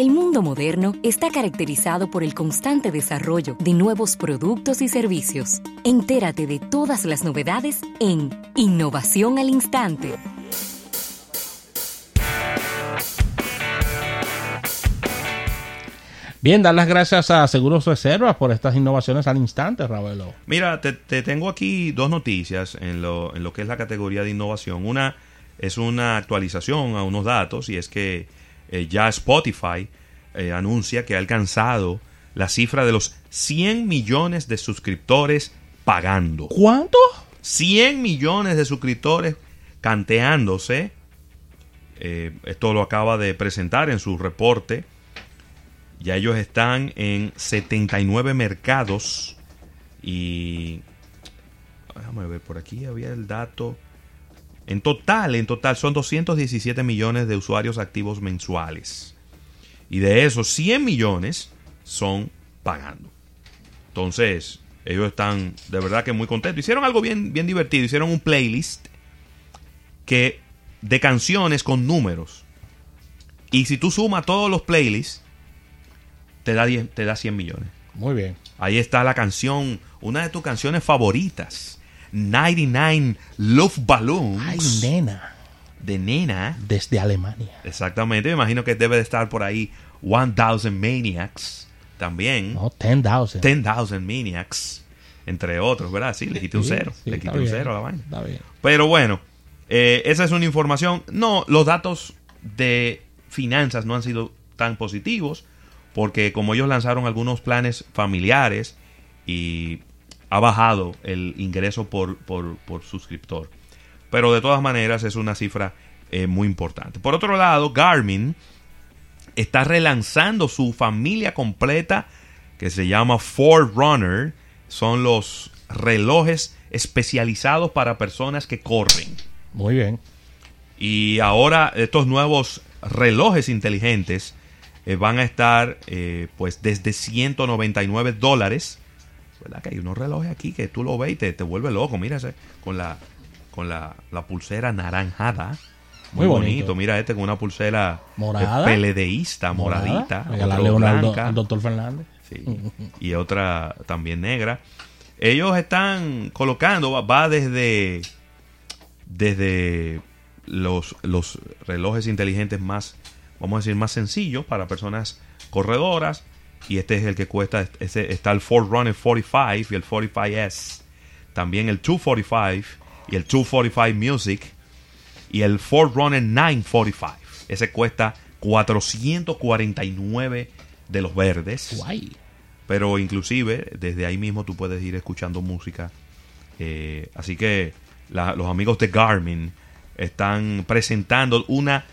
El mundo moderno está caracterizado por el constante desarrollo de nuevos productos y servicios. Entérate de todas las novedades en Innovación al Instante. Bien, dar las gracias a Seguros Reservas por estas innovaciones al instante, Ravelo. Mira, te, tengo aquí dos noticias en lo, en lo que es la categoría de innovación. Una es una actualización a unos datos y es que eh, ya Spotify eh, anuncia que ha alcanzado la cifra de los 100 millones de suscriptores pagando. ¿Cuánto? 100 millones de suscriptores canteándose. Eh, esto lo acaba de presentar en su reporte ya ellos están en 79 mercados y... Déjame ver, por aquí había el dato. En total, en total son 217 millones de usuarios activos mensuales. Y de esos 100 millones son pagando. Entonces, ellos están de verdad que muy contentos. Hicieron algo bien, bien divertido. Hicieron un playlist que de canciones con números. Y si tú sumas todos los playlists, te da, te da 100 millones. Muy bien. Ahí está la canción, una de tus canciones favoritas. 99 Love Balloons. Ay, nena. De nena. Desde Alemania. Exactamente. Me imagino que debe de estar por ahí 1000 Maniacs también. No, 10,000. 10,000 Maniacs. Entre otros, ¿verdad? Sí, le quité un cero. le quité un cero a la vaina. Está bien. Pero bueno, eh, esa es una información. No, los datos de finanzas no han sido tan positivos porque como ellos lanzaron algunos planes familiares y ha bajado el ingreso por, suscriptor. Pero de todas maneras es una cifra eh, muy importante. Por otro lado, Garmin está relanzando su familia completa que se llama Forerunner. Son los relojes especializados para personas que corren. Muy bien. Y ahora estos nuevos relojes inteligentes eh, van a estar eh, pues desde 199 dólares. ¿Verdad que hay unos relojes aquí que tú lo ves y te, te vuelve loco? Mira ese, con la, con la, pulsera naranjada. Muy, bonito. Mira este con una pulsera morada, peledeísta, moradita. al doctor Fernández. Y otra también negra. Ellos están colocando, va desde, desde los, los relojes inteligentes más vamos a decir, más sencillo para personas corredoras. Y este es el que cuesta, ese, está el Forerunner 45 y el 45S. También el 245 y el 245 Music. Y el Forerunner 945. Ese cuesta 449 de los verdes. Guay. Pero inclusive desde ahí mismo tú puedes ir escuchando música. Eh, así que los amigos de Garmin están presentando una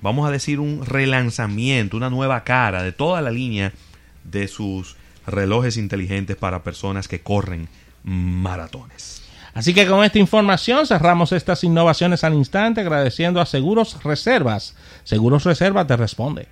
vamos a decir, un relanzamiento, una nueva cara de toda la línea de sus relojes inteligentes para personas que corren maratones. Así que con esta información cerramos estas innovaciones al instante agradeciendo a Seguros Reservas. Seguros Reservas te responde.